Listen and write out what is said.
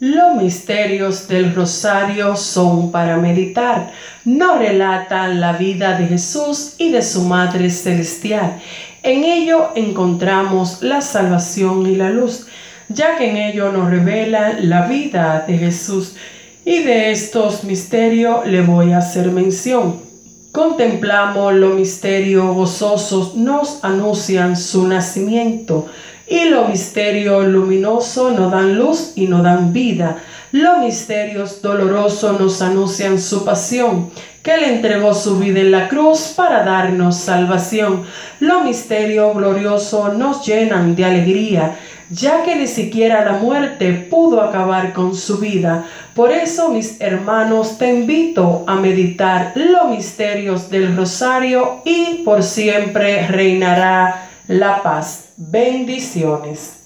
Los misterios del rosario son para meditar. No relatan la vida de Jesús y de su Madre Celestial. En ello encontramos la salvación y la luz, ya que en ello nos revela la vida de Jesús. Y de estos misterios le voy a hacer mención. Contemplamos los misterios gozosos, nos anuncian su nacimiento y los misterios luminosos nos dan luz y nos dan vida. Los misterios dolorosos nos anuncian su pasión, que le entregó su vida en la cruz para darnos salvación. Los misterios gloriosos nos llenan de alegría, ya que ni siquiera la muerte pudo acabar con su vida. Por eso, mis hermanos, te invito a meditar los misterios del rosario y por siempre reinará la paz. Bendiciones.